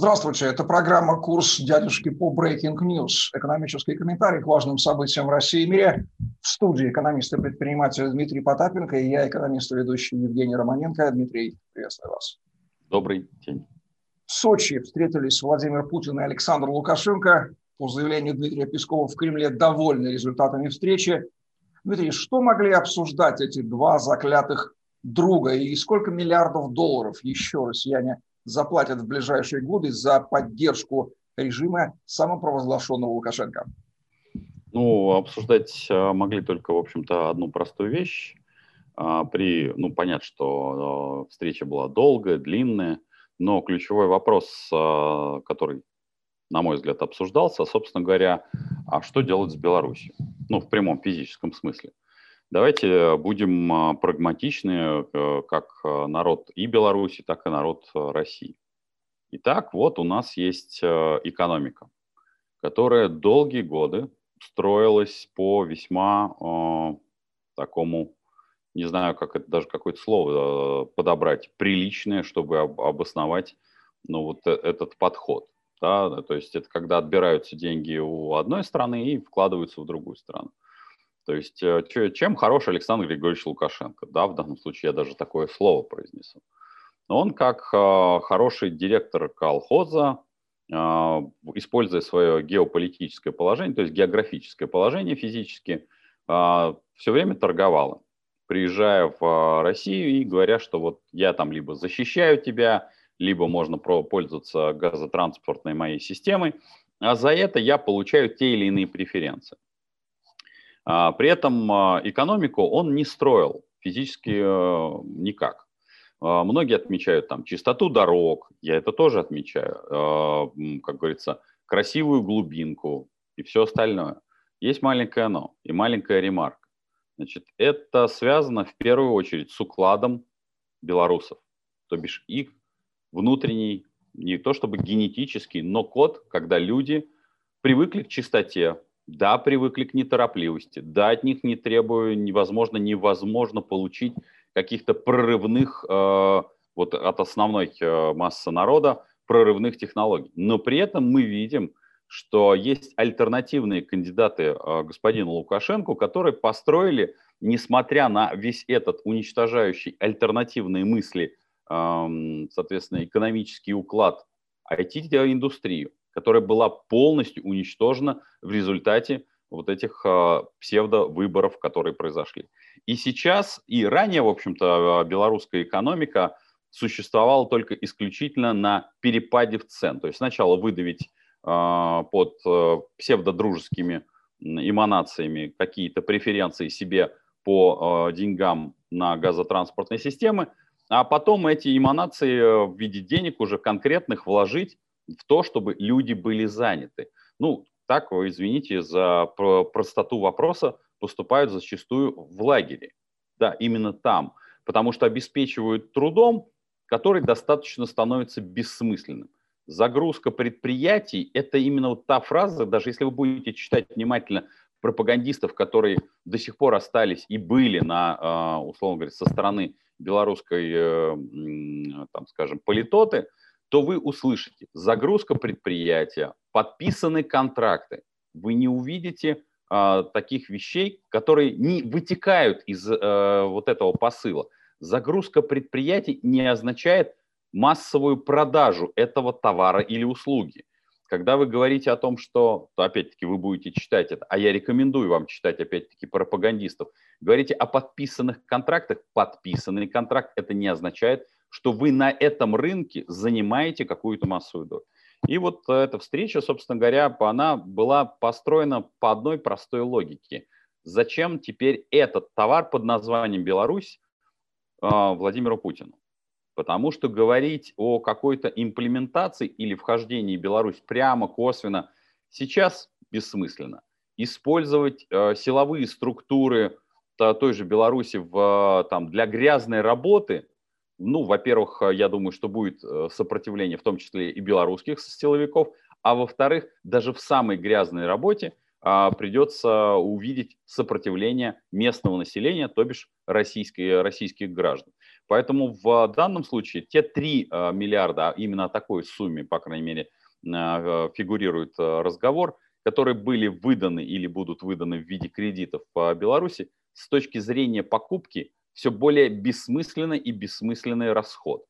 Здравствуйте, это программа «Курс дядюшки по Breaking News». Экономический комментарий к важным событиям в России и мире. В студии экономист и предприниматель Дмитрий Потапенко и я, экономист и ведущий Евгений Романенко. Дмитрий, приветствую вас. Добрый день. В Сочи встретились Владимир Путин и Александр Лукашенко. По заявлению Дмитрия Пескова в Кремле довольны результатами встречи. Дмитрий, что могли обсуждать эти два заклятых друга и сколько миллиардов долларов еще россияне заплатят в ближайшие годы за поддержку режима самопровозглашенного Лукашенко? Ну, обсуждать а, могли только, в общем-то, одну простую вещь. А, при, ну, понятно, что а, встреча была долгая, длинная, но ключевой вопрос, который, на мой взгляд, обсуждался, собственно говоря, а что делать с Беларусью? Ну, в прямом физическом смысле. Давайте будем а, прагматичны, э, как э, народ и Беларуси, так и народ э, России. Итак, вот у нас есть экономика, которая долгие годы строилась по весьма э, такому, не знаю, как это даже какое-то слово подобрать, приличное, чтобы об, обосновать ну, вот этот подход. Да? То есть это когда отбираются деньги у одной страны и вкладываются в другую страну. То есть э, чем хорош Александр Григорьевич Лукашенко? Да, в данном случае я даже такое слово произнесу. Он как э, хороший директор колхоза, э, используя свое геополитическое положение, то есть географическое положение физически, все время торговал, приезжая в Россию и говоря, что вот я там либо защищаю тебя, либо можно пользоваться газотранспортной моей системой, а за это я получаю те или иные преференции. А, при этом а, экономику он не строил физически э, никак. А, многие отмечают там чистоту дорог, я это тоже отмечаю, как говорится, красивую глубинку и все остальное. Есть маленькое «но» и маленькая ремарка. Значит, это связано в первую очередь с укладом белорусов, то бишь их внутренний, не то чтобы генетический, но код, когда люди привыкли к чистоте, да, привыкли к неторопливости, да, от них не требую, невозможно, невозможно получить каких-то прорывных, э, вот от основной э, массы народа, прорывных технологий. Но при этом мы видим, что есть альтернативные кандидаты э, господину Лукашенко, которые построили, несмотря на весь этот уничтожающий альтернативные мысли, э, соответственно, экономический уклад IT-индустрию, которая была полностью уничтожена в результате вот этих э, псевдовыборов, которые произошли. И сейчас, и ранее, в общем-то, белорусская экономика существовала только исключительно на перепаде в цен. То есть сначала выдавить э, под э, псевдодружескими эманациями какие-то преференции себе по э, деньгам на газотранспортные системы, а потом эти эманации в виде денег уже конкретных вложить в то, чтобы люди были заняты. Ну, так, извините за простоту вопроса, поступают зачастую в лагере. Да, именно там. Потому что обеспечивают трудом, который достаточно становится бессмысленным. Загрузка предприятий – это именно вот та фраза, даже если вы будете читать внимательно пропагандистов, которые до сих пор остались и были на, а, условно говоря, со стороны белорусской, э, там, скажем, политоты – то вы услышите загрузка предприятия, подписаны контракты. Вы не увидите э, таких вещей, которые не вытекают из э, вот этого посыла. Загрузка предприятий не означает массовую продажу этого товара или услуги. Когда вы говорите о том, что, то опять-таки вы будете читать это, а я рекомендую вам читать опять-таки пропагандистов, говорите о подписанных контрактах, подписанный контракт, это не означает, что вы на этом рынке занимаете какую-то массовую долю. И вот эта встреча, собственно говоря, она была построена по одной простой логике. Зачем теперь этот товар под названием Беларусь а, Владимиру Путину? Потому что говорить о какой-то имплементации или вхождении Беларусь прямо, косвенно сейчас бессмысленно. Использовать э, силовые структуры той же Беларуси в, там, для грязной работы ну, во-первых, э, я думаю, что будет э, сопротивление, в том числе и белорусских силовиков, а во-вторых, даже в самой грязной работе а, придется увидеть сопротивление местного населения, то бишь российские, российских граждан. Поэтому в данном случае те 3 миллиарда, а именно о такой сумме, по крайней мере, фигурирует разговор, которые были выданы или будут выданы в виде кредитов по Беларуси, с точки зрения покупки все более бессмысленный и бессмысленный расход.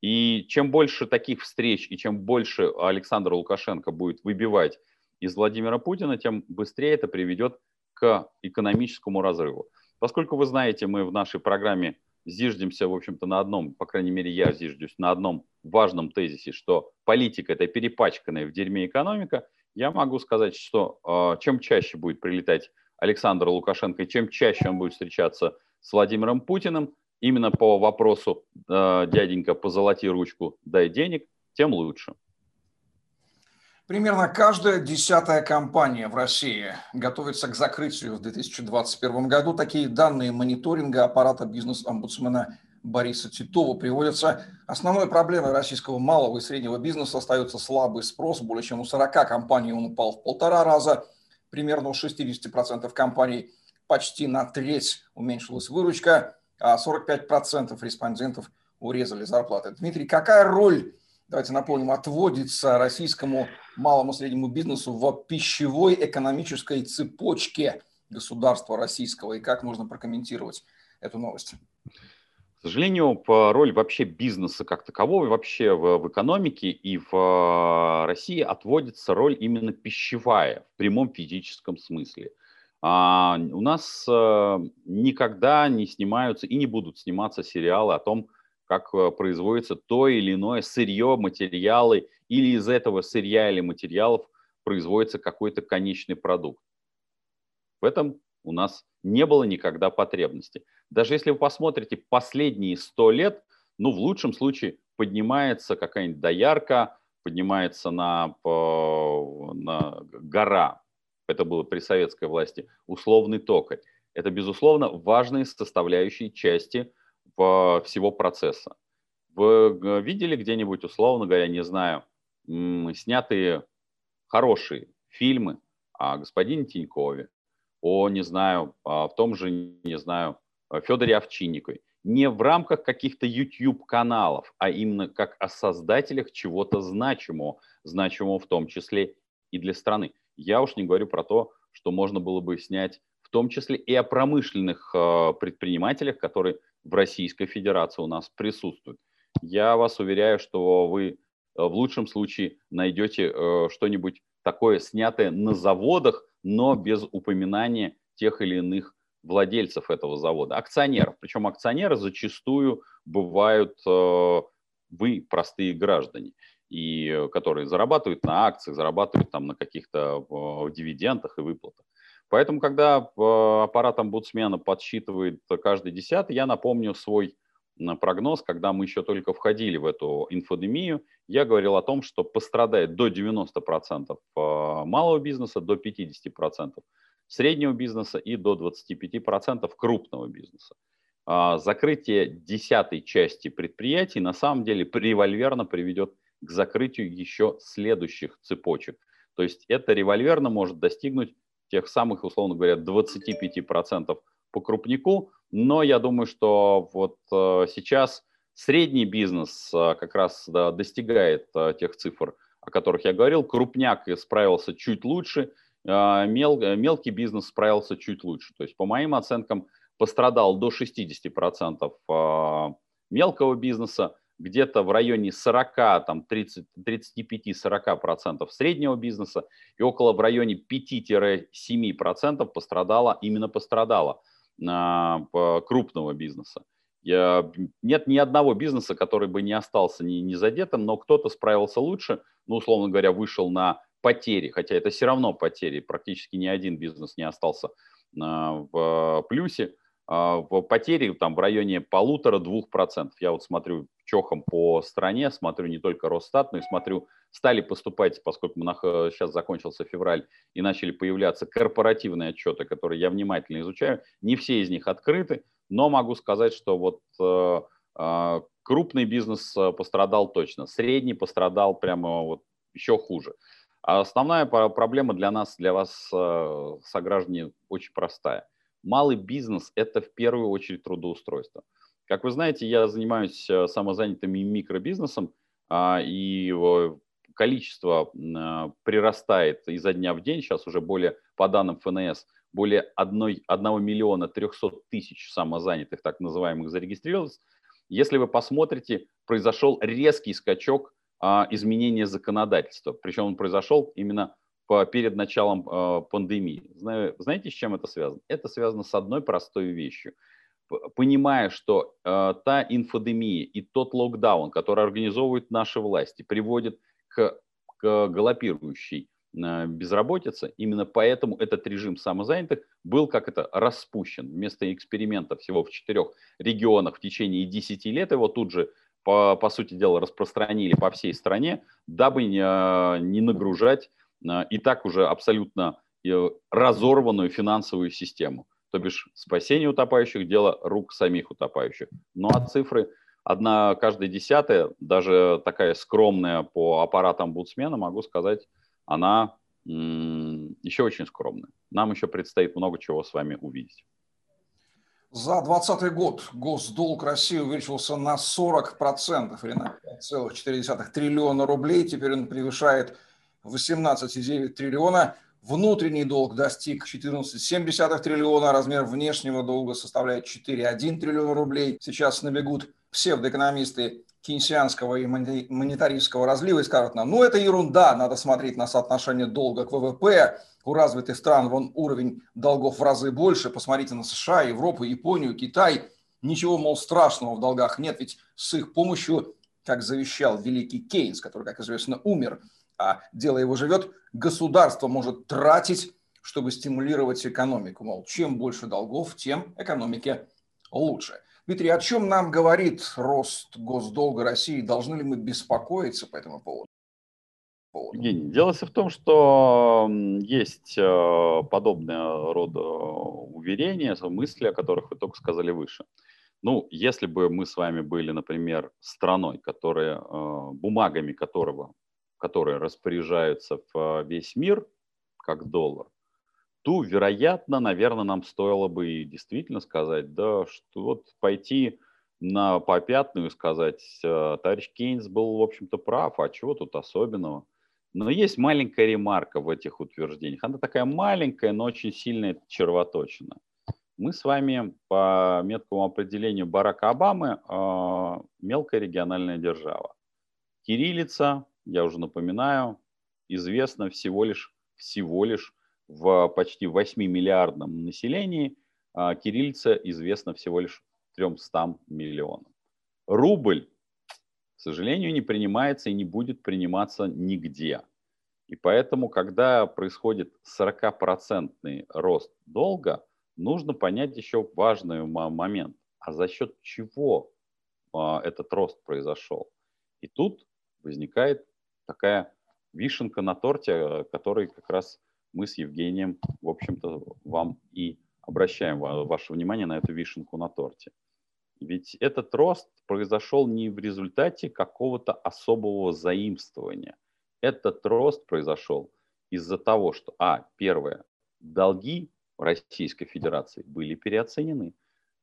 И чем больше таких встреч и чем больше Александр Лукашенко будет выбивать из Владимира Путина, тем быстрее это приведет к экономическому разрыву. Поскольку вы знаете, мы в нашей программе зиждемся, в общем-то, на одном, по крайней мере, я зиждусь на одном важном тезисе, что политика – это перепачканная в дерьме экономика, я могу сказать, что э, чем чаще будет прилетать Александр Лукашенко чем чаще он будет встречаться с Владимиром Путиным, именно по вопросу э, «дяденька, позолоти ручку, дай денег», тем лучше. Примерно каждая десятая компания в России готовится к закрытию в 2021 году. Такие данные мониторинга аппарата бизнес-омбудсмена Бориса Титова приводятся. Основной проблемой российского малого и среднего бизнеса остается слабый спрос. Более чем у 40 компаний он упал в полтора раза. Примерно у 60% компаний почти на треть уменьшилась выручка а 45% респондентов урезали зарплаты. Дмитрий, какая роль, давайте напомним, отводится российскому малому и среднему бизнесу в пищевой экономической цепочке государства российского и как можно прокомментировать эту новость? К сожалению, роль вообще бизнеса как такового, вообще в, в экономике и в э, России отводится роль именно пищевая в прямом физическом смысле – а, у нас э, никогда не снимаются и не будут сниматься сериалы о том, как э, производится то или иное сырье, материалы, или из этого сырья или материалов производится какой-то конечный продукт. В этом у нас не было никогда потребности. Даже если вы посмотрите последние сто лет, ну, в лучшем случае поднимается какая-нибудь доярка, поднимается на, на гора, это было при советской власти, условный токарь. Это, безусловно, важные составляющие части всего процесса. Вы видели где-нибудь, условно говоря, не знаю, снятые хорошие фильмы о господине Тинькове, о, не знаю, в том же, не знаю, Федоре Овчинникове. Не в рамках каких-то YouTube-каналов, а именно как о создателях чего-то значимого, значимого в том числе и для страны. Я уж не говорю про то, что можно было бы снять в том числе и о промышленных э, предпринимателях, которые в Российской Федерации у нас присутствуют. Я вас уверяю, что вы э, в лучшем случае найдете э, что-нибудь такое, снятое на заводах, но без упоминания тех или иных владельцев этого завода, акционеров. Причем акционеры зачастую бывают вы, простые граждане и э, которые зарабатывают на акциях, зарабатывают там на каких-то дивидендах и выплатах. Поэтому, когда аппарат омбудсмена подсчитывает каждый десятый, я напомню свой прогноз, когда мы еще только входили в эту инфодемию, я говорил о том, что пострадает до 90% а, малого бизнеса, до 50% среднего бизнеса и до 25% крупного бизнеса. А, закрытие десятой части предприятий на самом деле револьверно приведет к закрытию еще следующих цепочек. То есть это револьверно может достигнуть тех самых, условно говоря, 25% по крупнику, но я думаю, что вот э, сейчас средний бизнес э, как раз достигает э, тех цифр, о которых я говорил. Крупняк справился чуть лучше, мел, мелкий бизнес справился чуть лучше. То есть, по моим оценкам, пострадал до 60% мелкого бизнеса, где-то в районе 40, там 35-40% среднего бизнеса и около в районе 5-7% пострадало, именно пострадало а, крупного бизнеса. Нет ни одного бизнеса, который бы не остался не, не задетым, но кто-то справился лучше, ну, условно говоря, вышел на потери, хотя это все равно потери, практически ни один бизнес не остался а, в плюсе. А, в потери там в районе полутора-двух процентов. Я вот смотрю чохом по стране, смотрю не только Росстат, но и смотрю, стали поступать, поскольку мы сейчас закончился февраль, и начали появляться корпоративные отчеты, которые я внимательно изучаю. Не все из них открыты, но могу сказать, что вот э, э, крупный бизнес э, пострадал точно, средний пострадал прямо вот еще хуже. А основная проблема для нас, для вас, сограждане, очень простая – малый бизнес – это в первую очередь трудоустройство. Как вы знаете, я занимаюсь э, самозанятым микробизнесом, а, и количество а, прирастает изо дня в день, сейчас уже более, по данным ФНС, более 1, 1 миллиона 300 тысяч самозанятых, так называемых, зарегистрировалось. Если вы посмотрите, произошел резкий скачок а, изменения законодательства, причем он произошел именно по, перед началом а, пандемии. Знаете, с чем это связано? Это связано с одной простой вещью. Понимая, что а, та инфодемия и тот локдаун, который организовывают наши власти, приводит к, к галопирующей э, безработице. Именно поэтому этот режим самозанятых был как это распущен. Вместо эксперимента всего в четырех регионах в течение 10 лет его тут же, по, по сути дела, распространили по всей стране, дабы не, э, не нагружать э, и так уже абсолютно разорванную финансовую систему. То бишь спасение утопающих – дело рук самих утопающих. Ну а цифры – одна каждая десятая, даже такая скромная по аппаратам омбудсмена, могу сказать, она еще очень скромная. Нам еще предстоит много чего с вами увидеть. За 2020 год госдолг России увеличился на 40% или на 5,4 триллиона рублей. Теперь он превышает 18,9 триллиона. Внутренний долг достиг 14,7 триллиона, размер внешнего долга составляет 4,1 триллиона рублей. Сейчас набегут псевдоэкономисты кейнсианского и монетаристского разлива и скажут нам, ну это ерунда, надо смотреть на соотношение долга к ВВП, у развитых стран вон уровень долгов в разы больше, посмотрите на США, Европу, Японию, Китай, ничего, мол, страшного в долгах нет, ведь с их помощью, как завещал великий Кейнс, который, как известно, умер, а дело его живет, государство может тратить, чтобы стимулировать экономику. Мол, чем больше долгов, тем экономике лучше. Дмитрий, о чем нам говорит рост госдолга России? Должны ли мы беспокоиться по этому поводу? Евгений, дело в том, что есть э, подобного рода уверения, мысли, о которых вы только сказали выше. Ну, если бы мы с вами были, например, страной, которая, э, бумагами которого, которые распоряжаются в весь мир, как доллар, то, вероятно, наверное, нам стоило бы действительно сказать, да, что вот пойти на попятную и сказать, э, товарищ Кейнс был, в общем-то, прав, а чего тут особенного? Но есть маленькая ремарка в этих утверждениях. Она такая маленькая, но очень сильная червоточина. Мы с вами по меткому определению Барака Обамы э, мелкая региональная держава. Кириллица, я уже напоминаю, известна всего лишь, всего лишь в почти 8-миллиардном населении а, кириллица известна всего лишь 300 миллионам. Рубль, к сожалению, не принимается и не будет приниматься нигде. И поэтому, когда происходит 40% рост долга, нужно понять еще важный момент. А за счет чего а, этот рост произошел? И тут возникает такая вишенка на торте, который как раз мы с Евгением, в общем-то, вам и обращаем ваше внимание на эту вишенку на торте. Ведь этот рост произошел не в результате какого-то особого заимствования. Этот рост произошел из-за того, что, а, первое, долги Российской Федерации были переоценены.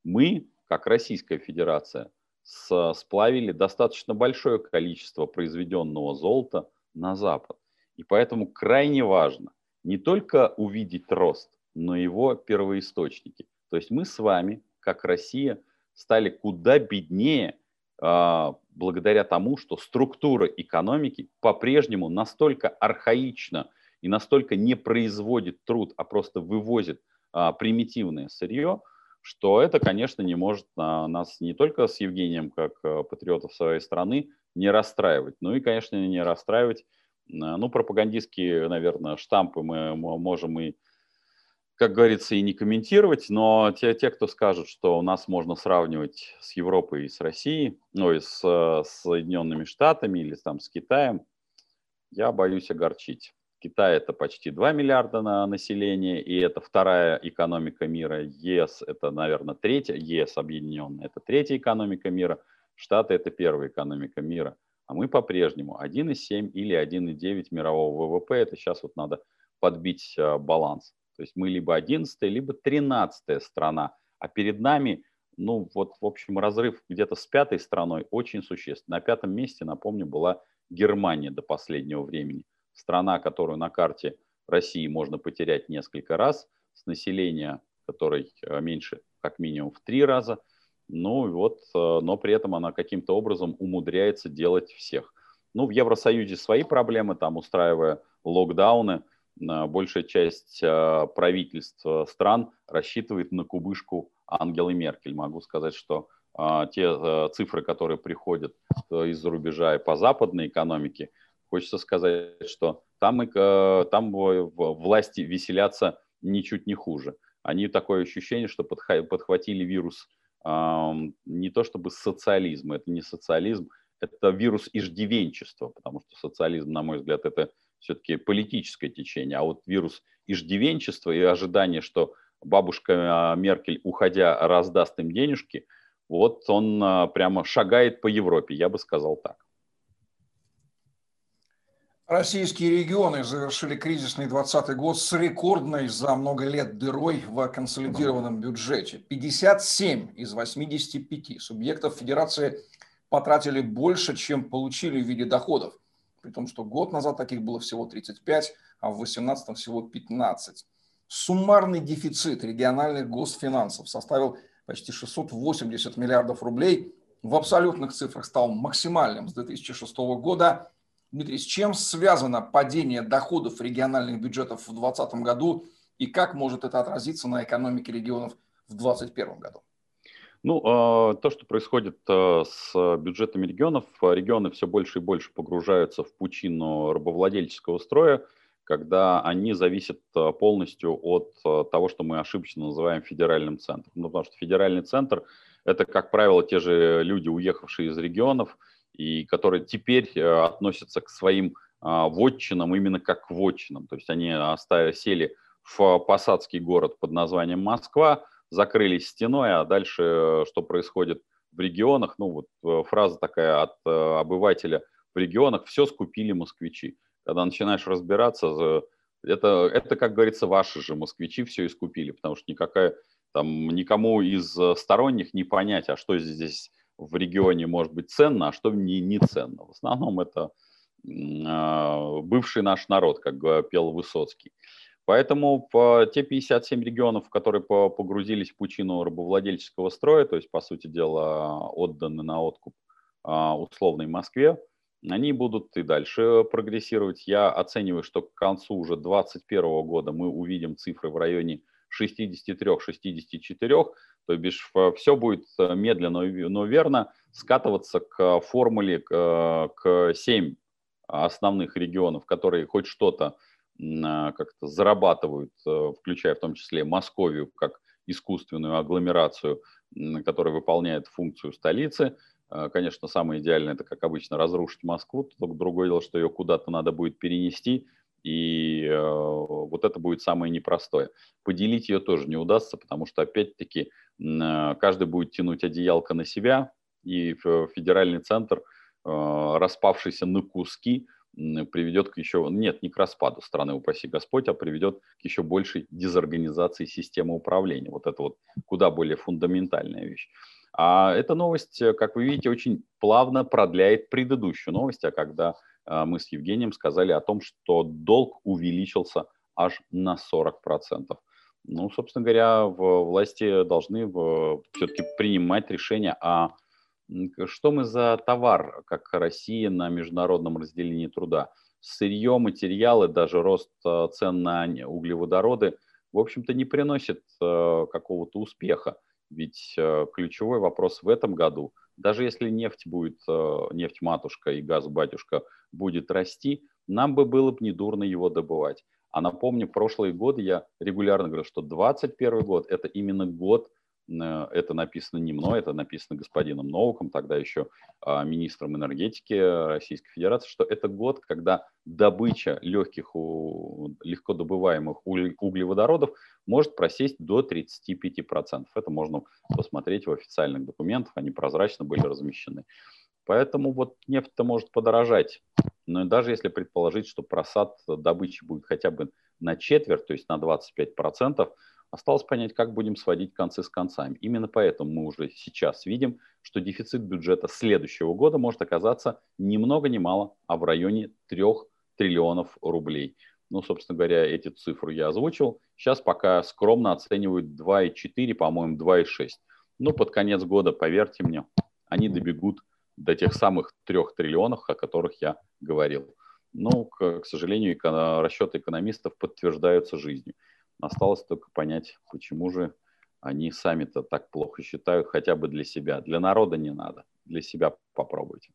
Мы, как Российская Федерация, сплавили достаточно большое количество произведенного золота на Запад. И поэтому крайне важно не только увидеть рост, но его первоисточники. То есть мы с вами, как Россия, стали куда беднее а, благодаря тому, что структура экономики по-прежнему настолько архаична и настолько не производит труд, а просто вывозит а, примитивное сырье, что это, конечно, не может а, нас не только с Евгением, как а, патриотов своей страны, не расстраивать, но и, конечно, не расстраивать ну, пропагандистские, наверное, штампы мы можем и, как говорится, и не комментировать, но те, те кто скажут, что у нас можно сравнивать с Европой и с Россией, ну и с, с Соединенными Штатами или там с Китаем, я боюсь огорчить. Китай это почти 2 миллиарда на население, и это вторая экономика мира. ЕС это, наверное, третья, ЕС объединенная, это третья экономика мира. Штаты это первая экономика мира а мы по-прежнему 1,7 или 1,9 мирового ВВП. Это сейчас вот надо подбить а, баланс. То есть мы либо 11 либо 13 страна, а перед нами ну вот, в общем, разрыв где-то с пятой страной очень существенный. На пятом месте, напомню, была Германия до последнего времени. Страна, которую на карте России можно потерять несколько раз, с населения, которой э, меньше как минимум в три раза. Ну вот, э, но при этом она каким-то образом умудряется делать всех. Ну, в Евросоюзе свои проблемы, там устраивая локдауны, большая часть э, правительств стран рассчитывает на кубышку Ангелы Меркель. Могу сказать, что те цифры, которые приходят из-за рубежа и по западной экономике, хочется сказать, что там, и, там власти веселятся ничуть не хуже. Они такое ощущение, что подхватили вирус не то чтобы социализм, это не социализм, это вирус иждивенчества, потому что социализм, на мой взгляд, это все-таки политическое течение, а вот вирус иждивенчества и ожидание, что бабушка а, Меркель, уходя, раздаст им денежки, вот он а, прямо шагает по Европе, я бы сказал так. Российские регионы завершили кризисный 2020 год с рекордной за много лет дырой в консолидированном бюджете. 57 из 85 субъектов федерации потратили больше, чем получили в виде доходов. При том, что год назад таких было всего 35, а в 2018 всего 15. Суммарный дефицит региональных госфинансов составил почти 680 миллиардов рублей. В абсолютных цифрах стал максимальным с 2006 года – Дмитрий, с чем связано падение доходов региональных бюджетов в 2020 году и как может это отразиться на экономике регионов в 2021 году? Ну, а, то, что происходит а, с бюджетами регионов, регионы все больше и больше погружаются в пучину рабовладельческого строя, когда они зависят а, полностью от того, что мы ошибочно называем федеральным центром. Ну, потому что федеральный центр – это, как правило, те же люди, уехавшие из регионов – и которые теперь э, относятся к своим а, вотчинам именно как к вотчинам. То есть они оставили, сели в посадский город под названием Москва, закрылись стеной, а дальше э, что происходит в регионах, ну вот э, фраза такая от обывателя в регионах, все скупили москвичи. Когда начинаешь разбираться, это, это, как говорится, ваши же москвичи все искупили, потому что никакая, там, никому из сторонних не понять, а что здесь в регионе может быть ценно, а что не, не ценно. В основном это э, бывший наш народ, как пел Высоцкий. Поэтому по, те 57 регионов, которые по, погрузились в пучину рабовладельческого строя, то есть, по сути дела, отданы на откуп э, условной Москве, они будут и дальше прогрессировать. Я оцениваю, что к концу уже 2021 года мы увидим цифры в районе 63-64, то бишь все будет э, медленно, но верно скатываться к формуле, к 7 основных регионов, которые хоть что-то как-то зарабатывают, э, включая в том числе Московию как искусственную агломерацию, которая выполняет функцию столицы. Э, конечно, самое идеальное – это, как обычно, разрушить Москву. Только другое дело, что ее куда-то надо будет перенести – и э, вот это будет самое непростое. Поделить ее тоже не удастся, потому что, опять-таки, э, каждый будет тянуть одеялко на себя, и федеральный центр, э, распавшийся на куски, приведет к еще, нет, не к распаду страны, упаси Господь, а приведет к еще большей дезорганизации системы управления. Вот это вот куда более фундаментальная вещь. А эта новость, как вы видите, очень плавно продляет предыдущую новость, а когда мы с Евгением сказали о том, что долг увеличился аж на 40%. Ну, собственно говоря, власти должны все-таки принимать решение, а что мы за товар, как Россия на международном разделении труда. Сырье, материалы, даже рост а, цен на углеводороды, в общем-то, не приносит а, какого-то успеха. Ведь ключевой вопрос в этом году даже если нефть будет, э, нефть матушка и газ батюшка будет расти, нам бы было бы недурно его добывать. А напомню, прошлые годы я регулярно говорю, что 2021 год – это именно год Э, это написано не мной, это написано господином Новиком, тогда еще а, министром энергетики Российской Федерации, что это год, когда добыча легких, легко добываемых углеводородов может просесть до 35%. Это можно посмотреть в официальных документах, они прозрачно были размещены. Поэтому вот нефть-то может подорожать. Но даже если предположить, что просад добычи будет хотя бы на четверть, то есть на 25%, Осталось понять, как будем сводить концы с концами. Именно поэтому мы уже сейчас видим, что дефицит бюджета следующего года может оказаться ни много ни мало, а в районе 3 триллионов рублей. Ну, собственно говоря, эти цифры я озвучил. Сейчас пока скромно оценивают 2,4, по-моему, 2,6. Ну, под конец года, поверьте мне, они добегут до тех самых трех триллионов, о которых я говорил. Ну, к, к сожалению, эко- расчеты экономистов подтверждаются жизнью. Осталось только понять, почему же они сами-то так плохо считают, хотя бы для себя. Для народа не надо, для себя попробуйте.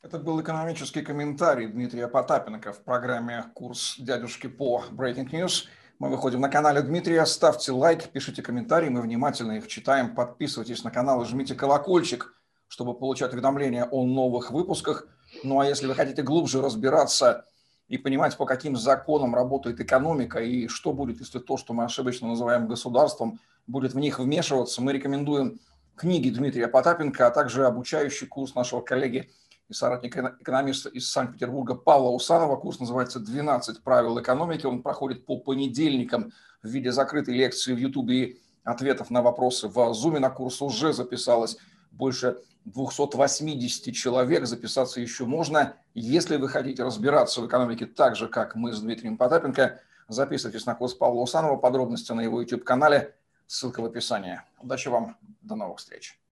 Это был экономический комментарий Дмитрия Потапенко в программе «Курс дядюшки по Breaking News». Мы выходим на канале Дмитрия. Ставьте лайк, пишите комментарии, мы внимательно их читаем. Подписывайтесь на канал и жмите колокольчик, чтобы получать уведомления о новых выпусках. Ну а если вы хотите глубже разбираться и понимать, по каким законам работает экономика и что будет, если то, что мы ошибочно называем государством, будет в них вмешиваться, мы рекомендуем книги Дмитрия Потапенко, а также обучающий курс нашего коллеги и соратника экономиста из Санкт-Петербурга Павла Усанова. Курс называется «12 правил экономики». Он проходит по понедельникам в виде закрытой лекции в Ютубе и ответов на вопросы в Зуме. На курс уже записалось больше 280 человек, записаться еще можно. Если вы хотите разбираться в экономике так же, как мы с Дмитрием Потапенко, записывайтесь на курс Павла Усанова, подробности на его YouTube-канале, ссылка в описании. Удачи вам, до новых встреч.